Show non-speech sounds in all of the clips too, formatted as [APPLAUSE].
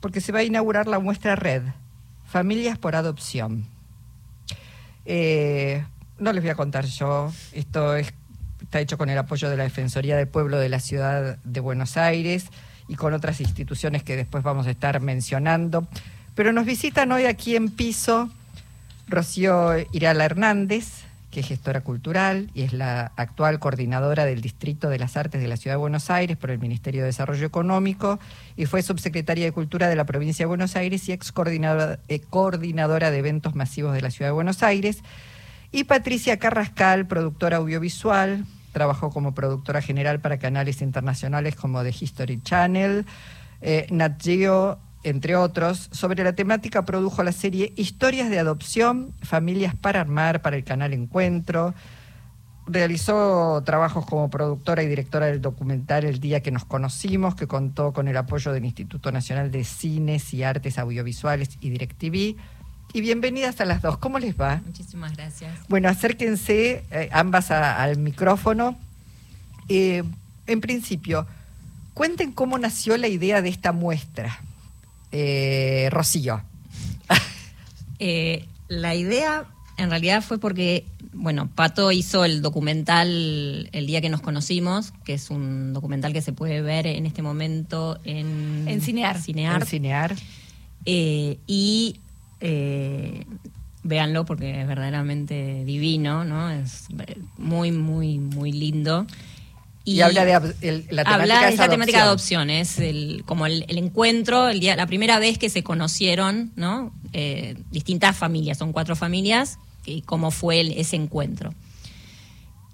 porque se va a inaugurar la muestra Red, Familias por Adopción. Eh, no les voy a contar yo, esto está hecho con el apoyo de la Defensoría del Pueblo de la Ciudad de Buenos Aires y con otras instituciones que después vamos a estar mencionando. Pero nos visitan hoy aquí en piso Rocío Irala Hernández, que es gestora cultural y es la actual coordinadora del Distrito de las Artes de la Ciudad de Buenos Aires por el Ministerio de Desarrollo Económico y fue subsecretaria de Cultura de la provincia de Buenos Aires y ex coordinadora, eh, coordinadora de eventos masivos de la Ciudad de Buenos Aires. Y Patricia Carrascal, productora audiovisual, trabajó como productora general para canales internacionales como The History Channel, eh, Nat Geo, entre otros. Sobre la temática produjo la serie Historias de Adopción, Familias para Armar para el canal Encuentro. Realizó trabajos como productora y directora del documental El Día que nos conocimos, que contó con el apoyo del Instituto Nacional de Cines y Artes Audiovisuales y DirecTV. Y bienvenidas a las dos. ¿Cómo les va? Muchísimas gracias. Bueno, acérquense eh, ambas al micrófono. Eh, en principio, cuenten cómo nació la idea de esta muestra eh, Rocío? [LAUGHS] Eh, la idea en realidad fue porque, bueno, Pato hizo el documental El día que nos conocimos, que es un documental que se puede ver en este momento en, en Cinear. Cinear. Cinear. Eh, y eh, véanlo porque es verdaderamente divino, ¿no? Es muy, muy, muy lindo. Y, habla de la temática de la temática de adopción, es el, como el, encuentro, el día, la primera vez que se conocieron, ¿no? Eh, distintas familias, son cuatro familias, y cómo fue ese encuentro.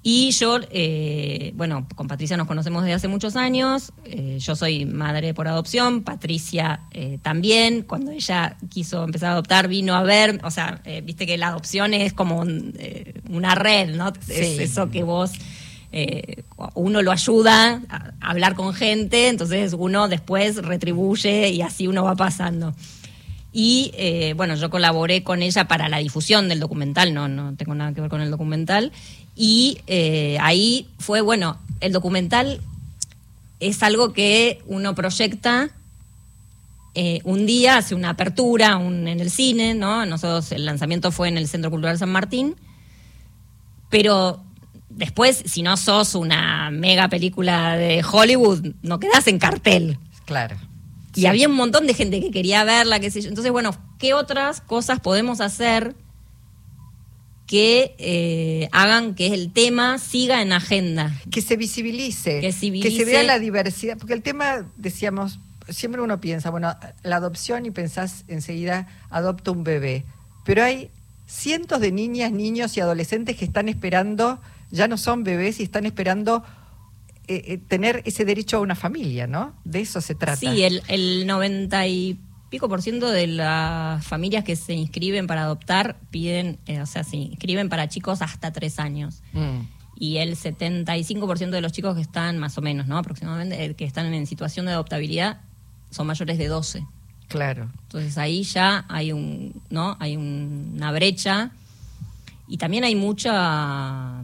Y yo, eh, bueno, con Patricia nos conocemos desde hace muchos años, eh, yo soy madre por adopción, Patricia también, cuando ella quiso empezar a adoptar vino a ver, o sea, viste que la adopción es como una red, ¿no? Es eso que vos eh, uno lo ayuda a hablar con gente, entonces uno después retribuye y así uno va pasando. Y eh, bueno, yo colaboré con ella para la difusión del documental, no, no tengo nada que ver con el documental. Y eh, ahí fue, bueno, el documental es algo que uno proyecta un día, hace una apertura en el cine, ¿no? Nosotros el lanzamiento fue en el Centro Cultural San Martín, pero después, si no sos una mega película de Hollywood, no quedas en cartel. Claro. Y había un montón de gente que quería verla, qué sé yo. Entonces, bueno, ¿qué otras cosas podemos hacer que eh, hagan que el tema siga en agenda? Que se visibilice, que, que se vea la diversidad. Porque el tema, decíamos, siempre uno piensa, bueno, la adopción y pensás enseguida, adopta un bebé. Pero hay cientos de niñas, niños y adolescentes que están esperando ya no son bebés y están esperando eh, eh, tener ese derecho a una familia, ¿no? De eso se trata. Sí, el, el 90 y pico por ciento de las familias que se inscriben para adoptar piden, eh, o sea, se inscriben para chicos hasta tres años. Mm. Y el 75% de los chicos que están, más o menos, ¿no? Aproximadamente, que están en situación de adoptabilidad, son mayores de 12. Claro. Entonces ahí ya hay un, ¿no? Hay una brecha. Y también hay mucha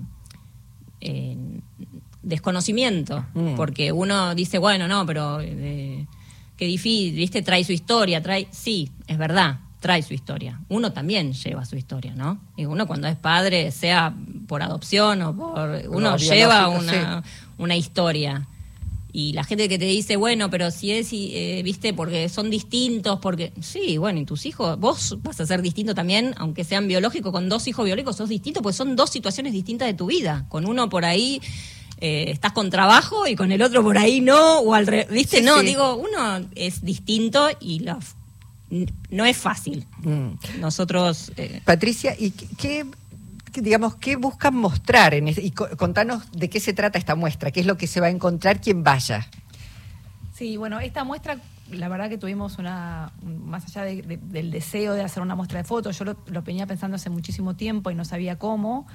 desconocimiento, mm. porque uno dice, bueno, no, pero eh, qué difícil, ¿viste? Trae su historia, trae... Sí, es verdad, trae su historia. Uno también lleva su historia, ¿no? Y uno cuando es padre, sea por adopción o por... Uno lleva una, una historia. Y la gente que te dice, bueno, pero si es, eh, viste, porque son distintos, porque. Sí, bueno, y tus hijos, vos vas a ser distinto también, aunque sean biológicos, con dos hijos biológicos sos distinto, pues son dos situaciones distintas de tu vida. Con uno por ahí. Eh, estás con trabajo y con el otro por ahí no, o al revés, ¿viste? no, digo, uno es distinto y no es fácil. Mm. Nosotros. Eh, Patricia, ¿y qué, digamos, qué buscan mostrar? En y contanos de qué se trata esta muestra, qué es lo que se va a encontrar quien vaya. Sí, bueno, esta muestra, la verdad que tuvimos una, más allá del deseo de hacer una muestra de fotos, yo lo, venía pensando hace muchísimo tiempo y no sabía cómo.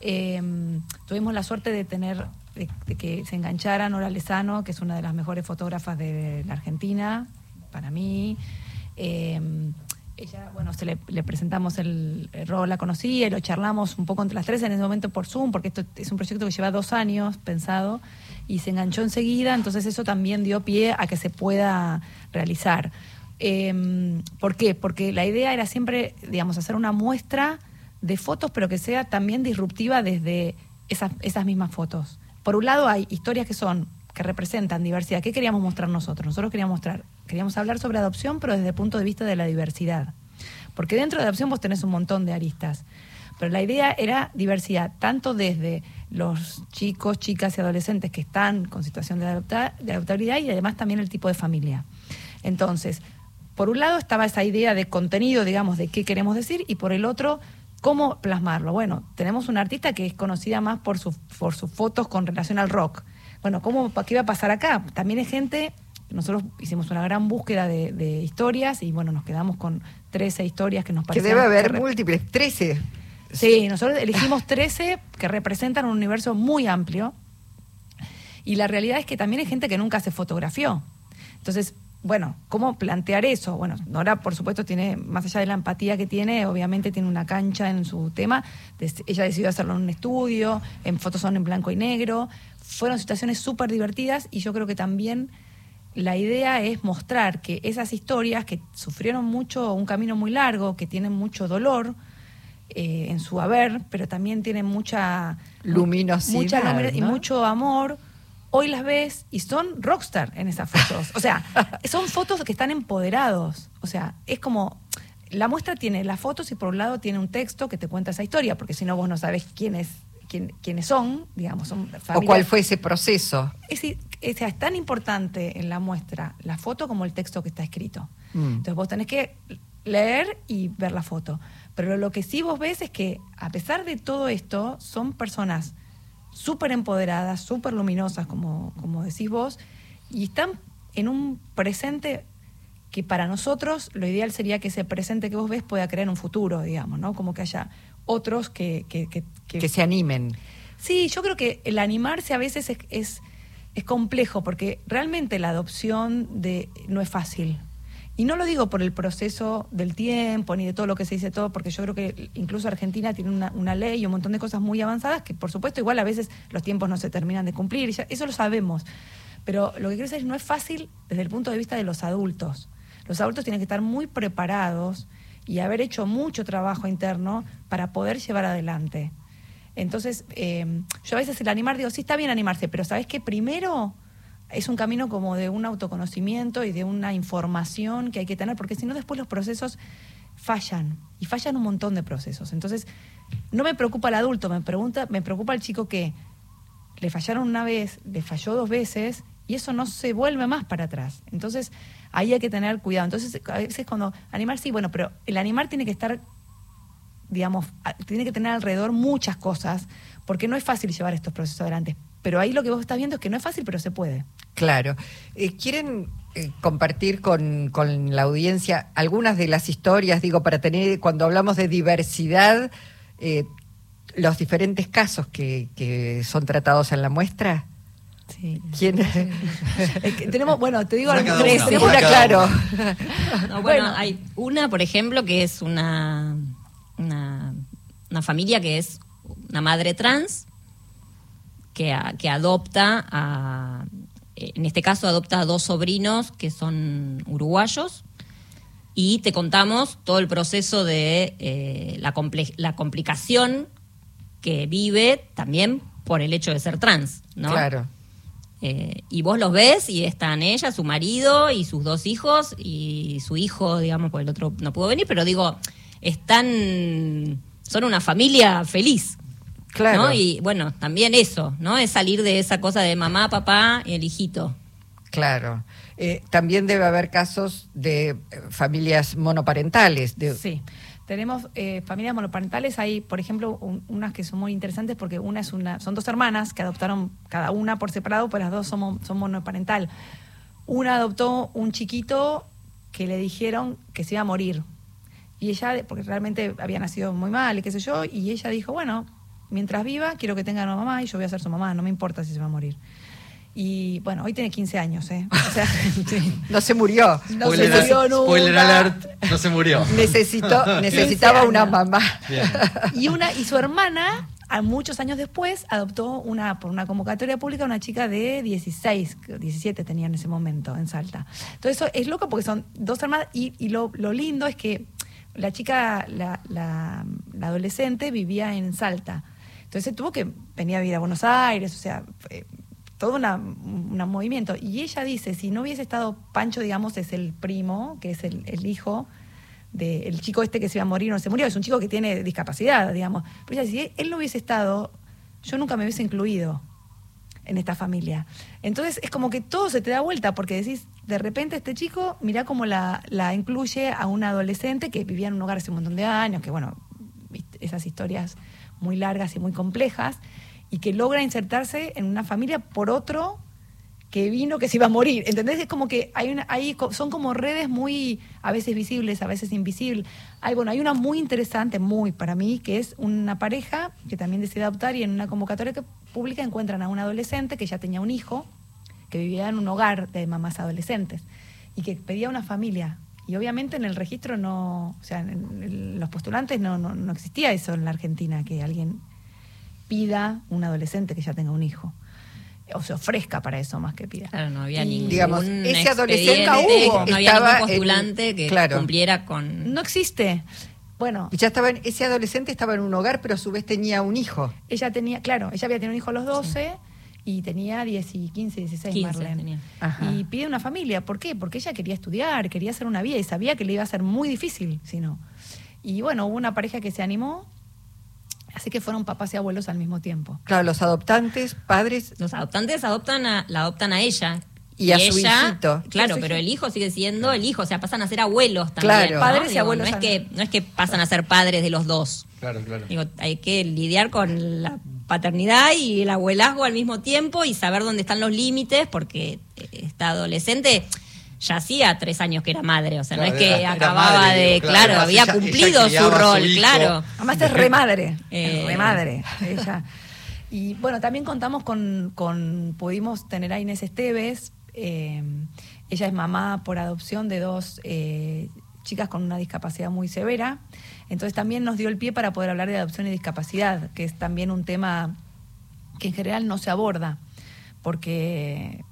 Em, tuvimos la suerte de tener, de, que se enganchara Nora Lezano, que es una de las mejores fotógrafas de la Argentina, para mí. Eh, ella, bueno, se le, presentamos el, rol, la conocí, y lo charlamos un poco entre las tres en ese momento por Zoom, porque esto es un proyecto que lleva dos años pensado y se enganchó enseguida, entonces eso también dio pie a que se pueda realizar. Eh, ¿Por qué? Porque la idea era siempre, digamos, hacer una muestra de fotos, pero que sea también disruptiva desde esas, esas mismas fotos. Por un lado hay historias que son que representan diversidad. ¿Qué queríamos mostrar nosotros? Nosotros queríamos mostrar, queríamos hablar sobre adopción, pero desde el punto de vista de la diversidad. Porque dentro de adopción vos tenés un montón de aristas. Pero la idea era diversidad, tanto desde los chicos, chicas y adolescentes que están con situación de, adopta- de adoptabilidad y además también el tipo de familia. Entonces, por un lado estaba esa idea de contenido, digamos, de qué queremos decir, y por el otro, cómo plasmarlo. Bueno, tenemos una artista que es conocida más por, sus por sus fotos con relación al rock. Bueno, ¿cómo, ¿qué va a pasar acá? También hay gente, nosotros hicimos una gran búsqueda de, de historias y bueno, nos quedamos con 13 historias que nos Que parecían... debe haber múltiples, 13. Sí, nosotros elegimos 13 que representan un universo muy amplio. Y la realidad es que también hay gente que nunca se fotografió. Entonces, bueno, ¿cómo plantear eso? Bueno, Nora, por supuesto, tiene, más allá de la empatía que tiene, obviamente tiene una cancha en su tema. Ella decidió hacerlo en un estudio, en fotos son en blanco y negro. Fueron situaciones súper divertidas y yo creo que también la idea es mostrar que esas historias que sufrieron mucho, un camino muy largo, que tienen mucho dolor, eh, en su haber, pero también tienen mucha Luminosidad, mucha y mucho amor. Hoy las ves y son rockstar en esas fotos. O sea, [LAUGHS] son fotos que están empoderados. O sea, es como la muestra tiene las fotos y por un lado tiene un texto que te cuenta esa historia, porque si no vos no sabes quiénes quién, quiénes son, digamos, son ¿O familias- cuál fue ese proceso? es, decir, es tan importante en la muestra la foto como el texto que está escrito. Mm. Entonces vos tenés que leer y ver la foto. Pero lo que sí vos ves es que a pesar de todo esto, son personas súper empoderadas, súper luminosas, como, como decís vos, y están en un presente que para nosotros lo ideal sería que ese presente que vos ves pueda crear un futuro, digamos, ¿no? Como que haya otros que, que, que- que- Que se animen. Sí, yo creo que el animarse a veces es, es, es complejo porque realmente la adopción de, no es fácil. Y no lo digo por el proceso del tiempo ni de todo lo que se dice todo, porque yo creo que incluso Argentina tiene una, ley y un montón de cosas muy avanzadas que por supuesto igual a veces los tiempos no se terminan de cumplir, ya- eso lo sabemos. Pero lo que quiero decir es no es fácil desde el punto de vista de los adultos. Los adultos tienen que estar muy preparados y haber hecho mucho trabajo interno para poder llevar adelante. Entonces, eh, yo a veces el animar, digo, sí está bien animarse, pero ¿sabes qué? Primero es un camino como de un autoconocimiento y de una información que hay que tener, porque si no después los procesos fallan, y fallan un montón de procesos. Entonces, no me preocupa el adulto, me, pregunta, me preocupa el chico que le fallaron una vez, le falló dos veces, y eso no se vuelve más para atrás. Entonces, ahí hay que tener cuidado. Entonces, a veces cuando animar, sí, bueno, pero el animar tiene que estar digamos, tiene que tener alrededor muchas cosas, porque no es fácil llevar estos procesos adelante. Pero ahí lo que vos estás viendo es que no es fácil, pero se puede. Claro. Eh, ¿Quieren eh, compartir con, con la audiencia algunas de las historias, digo, para tener, cuando hablamos de diversidad, eh, los diferentes casos que, que son tratados en la muestra? Sí. ¿Quién? Es que tenemos, bueno, te digo, Una cada tres, una, claro. No, bueno, Bueno. hay una, por ejemplo, que es una, una familia que es una madre trans que, a- que adopta a, en este caso adopta a dos sobrinos que son uruguayos y te contamos todo el proceso de eh, la, comple- la complicación que vive también por el hecho de ser trans, ¿no? Claro. Eh, y vos los ves y están ella, su marido y sus dos hijos y su hijo, digamos, porque el otro no pudo venir, pero digo, están, son una familia feliz. Claro. ¿no? Y bueno, también eso, ¿no? Es salir de esa cosa de mamá, papá y el hijito. Claro. Eh, también debe haber casos de eh, familias monoparentales. De, Sí. Tenemos eh, familias monoparentales, hay, por ejemplo, un- unas que son muy interesantes porque una es una, son dos hermanas que adoptaron cada una por separado, pero las dos somos, son monoparental. Una adoptó un chiquito que le dijeron que se iba a morir. Y ella, porque realmente había nacido muy mal y qué sé yo, y ella dijo, bueno, mientras viva, quiero que tenga una mamá y yo voy a ser su mamá, no me importa si se va a morir. Y bueno, hoy tiene 15 años, ¿eh? O sea, [LAUGHS] sí. [LAUGHS] No se murió. No se murió nunca. spoiler alert, no se murió. [LAUGHS] Necesitó, necesitaba 15 una mamá. Bien. y una y su hermana a muchos años después adoptó una por una convocatoria pública una chica de 16, 17 tenía en ese momento en Salta. Entonces eso es loco porque son dos hermanas y, y lo, lo lindo es que la chica, la, la, adolescente vivía en Salta. Entonces tuvo que venir a vivir a Buenos Aires, o sea, todo una, un movimiento. Y ella dice, si no hubiese estado Pancho, digamos, es el primo, que es el, hijo del chico este que se iba a morir, no se murió, es un chico que tiene discapacidad, digamos. Pero ella dice, si él no hubiese estado, yo nunca me hubiese incluido en esta familia. Entonces es como que todo se te da vuelta porque decís, de repente este chico, mirá cómo la, la incluye a una adolescente que vivía en un hogar hace un montón de años, que bueno, esas historias muy largas y muy complejas, y que logra insertarse en una familia por otro que vino que se iba a morir. ¿Entendés? Es como que hay una, hay, son como redes muy, a veces visibles, a veces invisibles. Hay, bueno, hay una muy interesante, muy para mí, que es una pareja que también decide adoptar y en una convocatoria que- pública encuentran a un adolescente que ya tenía un hijo, que vivía en un hogar de mamás adolescentes y que pedía una familia. Y obviamente en el registro no, o sea, en los postulantes no, no, no existía eso en la Argentina, que alguien pida un adolescente que ya tenga un hijo. O se ofrezca para eso más que pida. Claro, no había ningún digamos, ese adolescente hubo, no había estaba ningún en- postulante que claro. cumpliera con... No existe. Bueno, Y ya estaba en- ese adolescente estaba en un hogar, pero a su vez tenía un hijo. ella tenía, claro, ella había tenido un hijo a los 12 y tenía 10 y 15, 16 15 Marlene. Y pide una familia. ¿Por qué? Porque ella quería estudiar, quería hacer una vida y sabía que le iba a ser muy difícil si no. Y bueno, hubo una pareja que se animó, así que fueron papás y abuelos al mismo tiempo. Claro, los adoptantes, padres, Los adoptantes adoptan a, la adoptan a ella. Y a su hijito. Claro, pero el hijo sigue siendo el hijo, o sea, pasan a ser abuelos también. Claro. ¿no? Padres y abuelos No es, que, no es que pasan a ser padres de los dos. Claro, claro. Digo, hay que lidiar con la paternidad y el abuelazgo al mismo tiempo y saber dónde están los límites, porque eh, esta adolescente ya hacía tres años que era madre, o sea, Claro, no es que era- era acababa madre, de, digo, claro, claro, además había ella- cumplido su rol, claro. Además es re madre, Eh. es ella. Y bueno, también contamos con, con pudimos tener a Inés Esteves, eh, ella es mamá por adopción de dos eh, chicas con una discapacidad muy severa, entonces también nos dio el pie para poder hablar de adopción y discapacidad, que es también un tema que en general no se aborda, porque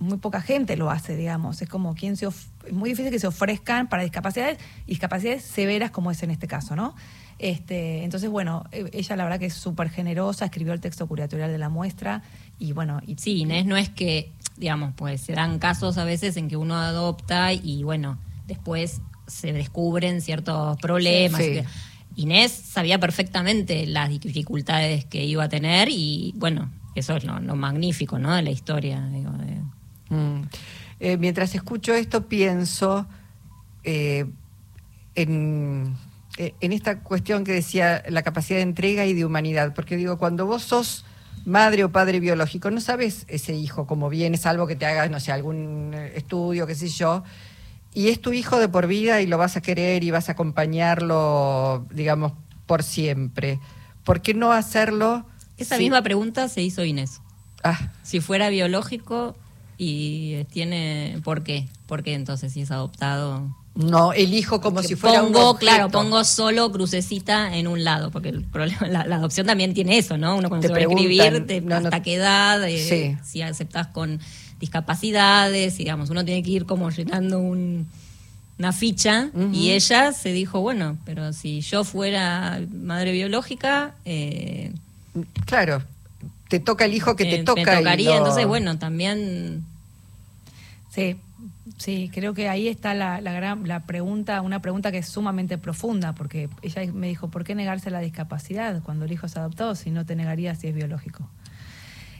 muy poca gente lo hace, digamos. Es como quien se of- es muy difícil que se ofrezcan para discapacidades y discapacidades severas como es en este caso, ¿no? Este, entonces, bueno, eh, ella la verdad que es súper generosa, escribió el texto curatorial de la muestra y bueno, y Sí, Inés no es que, digamos, pues se dan casos a veces en que uno adopta y bueno, después se descubren ciertos problemas. Sí, sí. Inés sabía perfectamente las dificultades que iba a tener y bueno, eso es lo, lo magnífico, ¿no? De la historia, digo, de- Mm. Eh, mientras escucho esto pienso eh, en, eh, en esta cuestión que decía la capacidad de entrega y de humanidad, porque digo, cuando vos sos madre o padre biológico, no sabes ese hijo cómo viene, salvo que te hagas, no sé, algún estudio, qué sé yo, y es tu hijo de por vida y lo vas a querer y vas a acompañarlo, digamos, por siempre. ¿Por qué no hacerlo? Esa si- misma pregunta se hizo Inés. Ah, Si fuera biológico y tiene... ¿Por qué? ¿Por qué entonces si es adoptado? no, el hijo como si fuera un pongo, objeto. claro, pongo solo crucecita en un lado, porque el problema, la, la adopción también tiene eso, ¿no? Uno cuando Te se va a escribir, te- no, no- hasta qué edad, eh, Sí. si aceptas con discapacidades, digamos, uno tiene que ir como llenando un- una ficha y ella se dijo, bueno, pero si yo fuera madre biológica, eh, Claro, te toca el hijo que eh, te toca. me y tocaría, lo- entonces bueno, también Sí, sí, creo que ahí está la, la gran la pregunta, una pregunta que es sumamente profunda, porque ella me dijo, ¿por qué negarse la discapacidad cuando el hijo es adoptado si no te negaría si es biológico?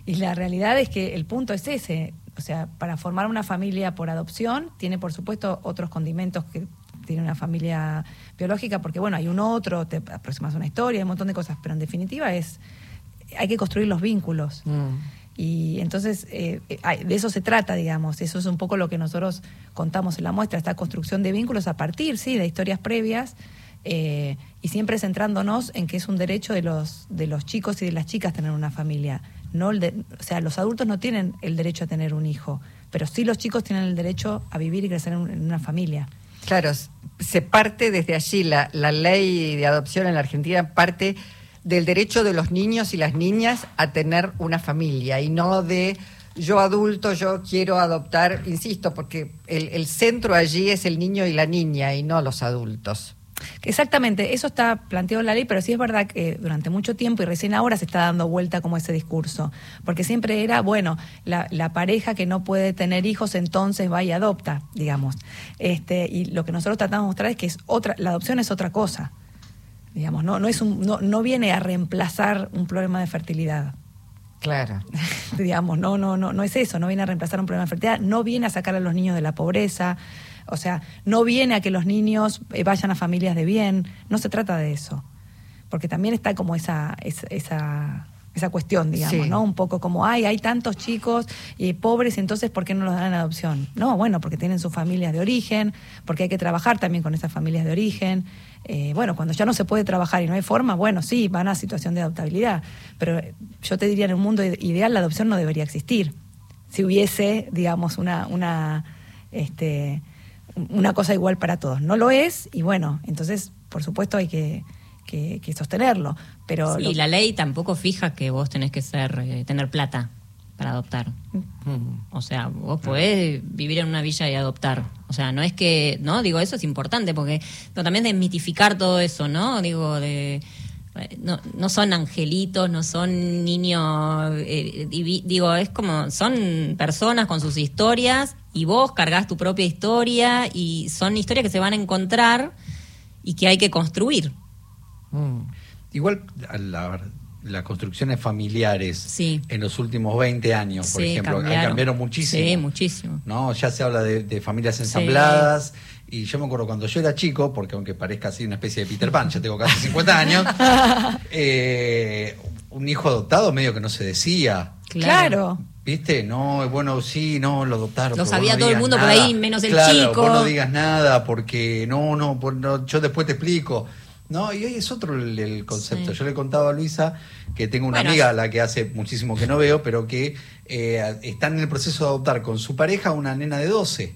Y la realidad es que el punto es ese, o sea, para formar una familia por adopción tiene por supuesto otros condimentos que tiene una familia biológica, porque bueno, hay un otro, te aproximas a una historia, hay un montón de cosas, pero en definitiva es, hay que construir los vínculos. Mm. Y entonces eh, eh, de eso se trata, digamos. Eso es un poco lo que nosotros contamos en la muestra, esta construcción de vínculos a partir, sí, de historias previas eh, y siempre centrándonos en que es un derecho de los de los chicos y de las chicas tener una familia. No el de- o sea, los adultos no tienen el derecho a tener un hijo, pero sí los chicos tienen el derecho a vivir y crecer en, un- en una familia. Claro, se parte desde allí, la, la ley de adopción en la Argentina parte del derecho de los niños y las niñas a tener una familia y no de yo adulto, yo quiero adoptar, insisto, porque el, centro allí es el niño y la niña y no los adultos. Exactamente, eso está planteado en la ley, pero sí es verdad que durante mucho tiempo y recién ahora se está dando vuelta como ese discurso, porque siempre era, bueno, la, la pareja que no puede tener hijos entonces va y adopta, digamos. Este, y lo que nosotros tratamos de mostrar es que es otra, la adopción es otra cosa, digamos, no, no, es un, no, no viene a reemplazar un problema de fertilidad. Claro. [LAUGHS] digamos, no, no, no, no es eso, no viene a reemplazar un problema de fertilidad, no viene a sacar a los niños de la pobreza, o sea, no viene a que los niños eh, vayan a familias de bien, no se trata de eso. Porque también está como esa, esa, esa, esa cuestión, digamos, Sí. ¿no? Un poco como, ay, hay tantos chicos eh, pobres, entonces, ¿por qué no los dan en adopción? No, bueno, porque tienen sus familias de origen, porque hay que trabajar también con esas familias de origen. Eh, bueno, cuando ya no se puede trabajar y no hay forma, bueno, sí, van a situación de adoptabilidad. Pero eh, yo te diría, en un mundo ide- ideal la adopción no debería existir. Si hubiese, digamos, una, una, este, una cosa igual para todos. No lo es y bueno, entonces, por supuesto, hay que, que- que sostenerlo. Pero Sí, lo- la ley tampoco fija que vos tenés que ser eh, tener plata para adoptar. Mm. O sea, vos podés vivir en una villa y adoptar. O sea, no es que, ¿no? Digo, eso es importante porque pero también desmitificar todo eso, ¿no? Digo, de eh, no, no son angelitos, no son niños, eh, divi- digo, es como, son personas con sus historias y vos cargas tu propia historia y son historias que se van a encontrar y que hay que construir. Mm. Igual la- las construcciones familiares Sí. en los últimos 20 años, por Sí, ejemplo, cambiaron. muchísimo. Sí, muchísimo. ¿no? Ya se habla de, de familias ensambladas. Y yo me acuerdo cuando yo era chico, porque aunque parezca así una especie de Peter Pan, ya tengo casi [LAUGHS] 50 años, eh, un hijo adoptado medio que no se decía. claro. ¿Viste? No, bueno, sí, no, lo adoptaron. Lo sabía no todo el mundo por ahí, menos el Claro, chico. Vos no digas nada porque no, no, no, yo después te explico. No, y hoy es otro el, el concepto. Sí. Yo le contaba a Luisa que tengo una Bueno, amiga a la que hace muchísimo que no veo, pero que eh, están en el proceso de adoptar con su pareja una nena de 12.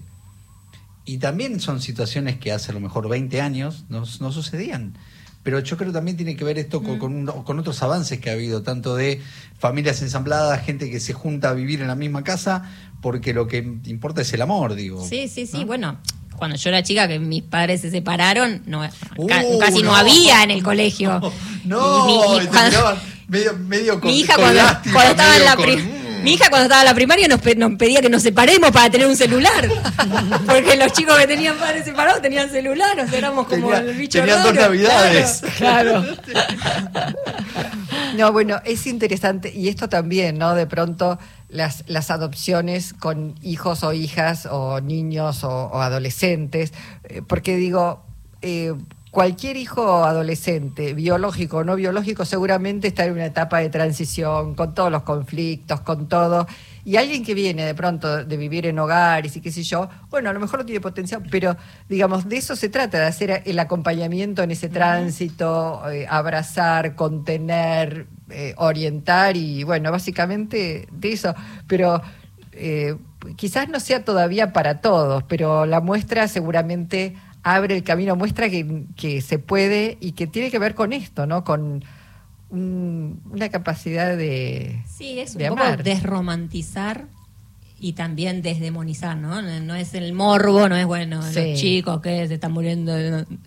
Y también son situaciones que hace a lo mejor 20 años no, no sucedían. Pero yo creo que también tiene que ver esto Mm. con, con un- con otros avances que ha habido, tanto de familias ensambladas, gente que se junta a vivir en la misma casa, porque lo que importa es el amor, digo. Sí, sí, sí. ¿no? Bueno, cuando yo era chica, que mis padres se separaron, no, ca- Uh, casi no. no. había en el colegio. [LAUGHS] No, Y mi- y y te cuando- miraban medio, medio con, mi hija con cuando, lástima, cuando estaba en medio la con, mi hija cuando estaba en la primaria nos, pe- nos pedía que nos separemos para tener un celular. [LAUGHS] Porque los chicos que tenían padres separados tenían celular, o sea, éramos como Tenía- el bicho tenían dos navidades. Claro. [LAUGHS] No, bueno, es interesante y esto también, ¿no? De pronto las, las adopciones con hijos o hijas o niños o, adolescentes, eh, porque digo, eh, cualquier hijo adolescente, biológico o no biológico, seguramente está en una etapa de transición, con todos los conflictos, con todo. Y alguien que viene de pronto de vivir en hogares y qué sé yo, bueno, a lo mejor no tiene potencial, pero digamos, de eso se trata, de hacer el acompañamiento en ese tránsito, eh, abrazar, contener, eh, orientar y bueno, básicamente de eso. Pero eh, quizás no sea todavía para todos, pero la muestra seguramente abre el camino, muestra que, que se puede y que tiene que ver con esto, ¿no? Con un- una capacidad de... Sí, es un poco desromantizar y también desdemonizar, ¿no? No no es el morbo, no es bueno, Sí. los chicos que se están muriendo,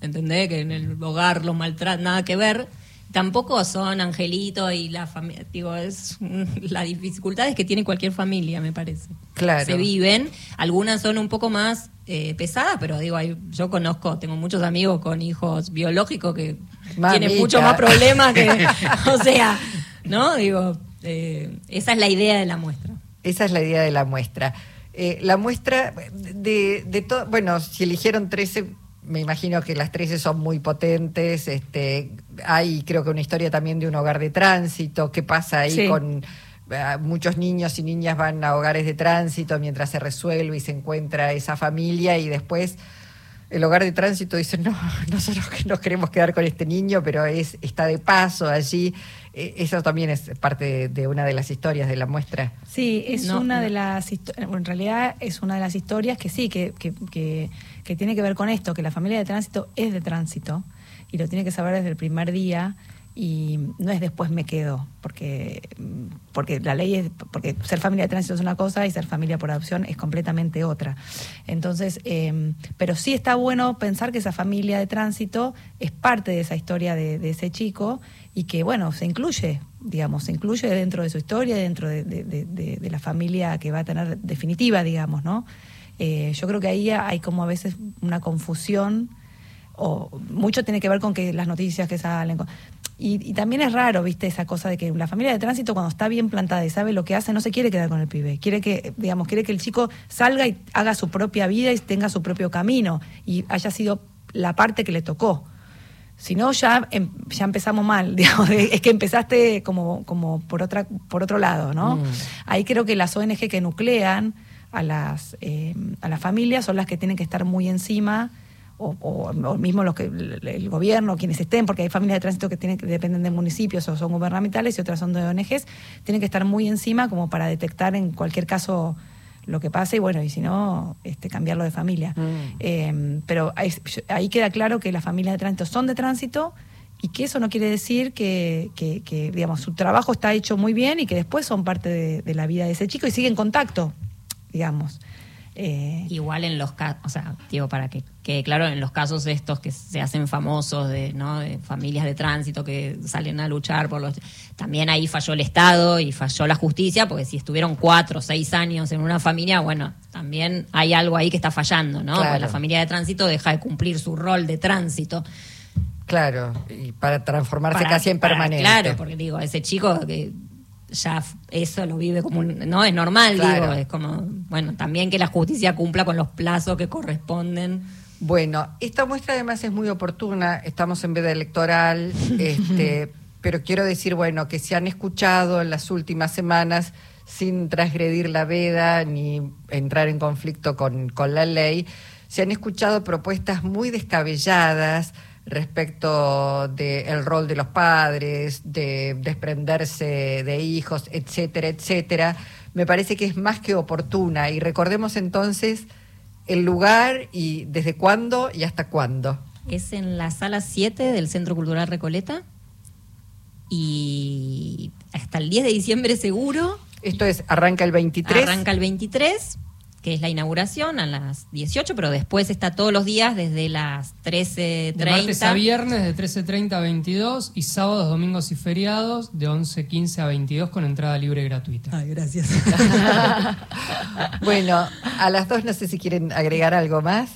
¿entendés? Que en el hogar los maltratan, nada que ver. Tampoco son angelitos y la familia, digo, es [LAUGHS] la dificultad es que tiene cualquier familia, me parece. Claro. Se viven, algunas son un poco más eh, pesadas, pero digo, hay- yo conozco, tengo muchos amigos con hijos biológicos que Mamita. tienen mucho más problemas que, [LAUGHS] o sea, ¿no? Digo, eh, esa es la idea de la muestra. Esa es la idea de la muestra. Eh, la muestra de, de todo, bueno, si eligieron 13, me imagino que las 13 son muy potentes. Este, hay creo que una historia también de un hogar de tránsito, qué pasa ahí Sí. con eh, muchos niños y niñas van a hogares de tránsito mientras se resuelve y se encuentra esa familia y después el hogar de tránsito dice, no, [LAUGHS] nosotros que nos queremos quedar con este niño, pero es está de paso allí. Eh, Eso también es parte de, de una de las historias de la muestra. Sí, es No, una no. de las histo- en realidad es una de las historias que sí, que, que, que, que tiene que ver con esto, que la familia de tránsito es de tránsito y lo tiene que saber desde el primer día y no es después me quedo, porque, porque la ley es, porque ser familia de tránsito es una cosa y ser familia por adopción es completamente otra. Entonces, eh, pero sí está bueno pensar que esa familia de tránsito es parte de esa historia de, ese chico y que, bueno, se incluye, digamos, se incluye dentro de su historia, dentro de, de, de la familia que va a tener definitiva, digamos, ¿no? Eh, yo creo que ahí hay como a veces una confusión o mucho tiene que ver con que las noticias que salen. Y, también es raro, viste, esa cosa de que la familia de tránsito cuando está bien plantada y sabe lo que hace, no se quiere quedar con el pibe. Quiere que, digamos, quiere que el chico salga y haga su propia vida y tenga su propio camino y haya sido la parte que le tocó. Si no, ya, em, ya empezamos mal, [LAUGHS] digamos, es que empezaste como, como por, otra, por otro lado, ¿no? Mm. Ahí creo que las ONG que nuclean a las, eh, a las familias son las que tienen que estar muy encima o, o, mismo los que el, gobierno, quienes estén, porque hay familias de tránsito que tienen que dependen de municipios o son gubernamentales y otras son de ONGs, tienen que estar muy encima como para detectar en cualquier caso lo que pase y bueno, y si no, este, cambiarlo de familia. Mm. Eh, pero ahí, queda claro que las familias de tránsito son de tránsito y que eso no quiere decir que, que, digamos, su trabajo está hecho muy bien y que después son parte de, de la vida de ese chico y siguen en contacto, digamos. Eh, Igual en los casos, o sea, digo, para que quede claro, en los casos estos que se hacen famosos de, ¿no? de familias de tránsito que salen a luchar por los... También ahí falló el Estado y falló la justicia, porque si estuvieron cuatro o seis años en una familia, bueno, también hay algo ahí que está fallando, ¿no? Porque la familia de tránsito deja de cumplir su rol de tránsito. Claro, y para transformarse casi en permanente. claro, porque digo, ese chico que ya eso lo vive como no es normal digo es como bueno también que la justicia cumpla con los plazos que corresponden. Bueno esta muestra además es muy oportuna estamos en veda electoral [LAUGHS] este pero quiero decir bueno que se han escuchado en las últimas semanas sin transgredir la veda ni entrar en conflicto con, con la ley se han escuchado propuestas muy descabelladas respecto del rol de los padres, de desprenderse de hijos, etcétera, etcétera, me parece que es más que oportuna. Y recordemos entonces el lugar y desde cuándo y hasta cuándo. Es en la sala 7 del Centro Cultural Recoleta y hasta el 10 de diciembre seguro. Esto es, arranca el 23. Arranca el 23 que es la inauguración a las 18, pero después está todos los días desde las 13.30. De martes a viernes de 13.30 a 22 y sábados, domingos y feriados de 11.15 a 22 con entrada libre y gratuita. Ay, gracias. [LAUGHS] [LAUGHS] bueno, a las dos no sé si quieren agregar algo más.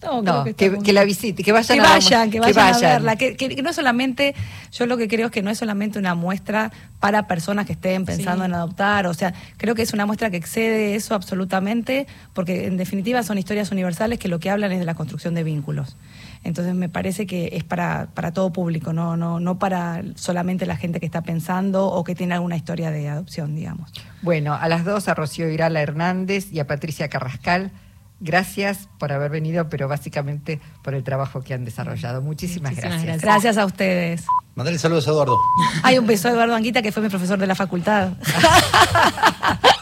No, que, la visite, que vayan, que vayan, a, que vayan, a verla. Que, no solamente, yo lo que creo es que no es solamente una muestra para personas que estén pensando en adoptar, o sea, creo que es una muestra que excede eso absolutamente, porque en definitiva son historias universales que lo que hablan es de la construcción de vínculos. Entonces me parece que es para, para todo público, no, no, no para solamente la gente que está pensando o que tiene alguna historia de adopción, digamos. Bueno, a las dos a Rocío Irala Hernández y a Patricia Carrascal Gracias por haber venido, pero básicamente por el trabajo que han desarrollado. Muchísimas, gracias. gracias. a ustedes. Mandale saludos a Eduardo. Hay un beso a Eduardo Anguita, que fue mi profesor de la facultad. [LAUGHS]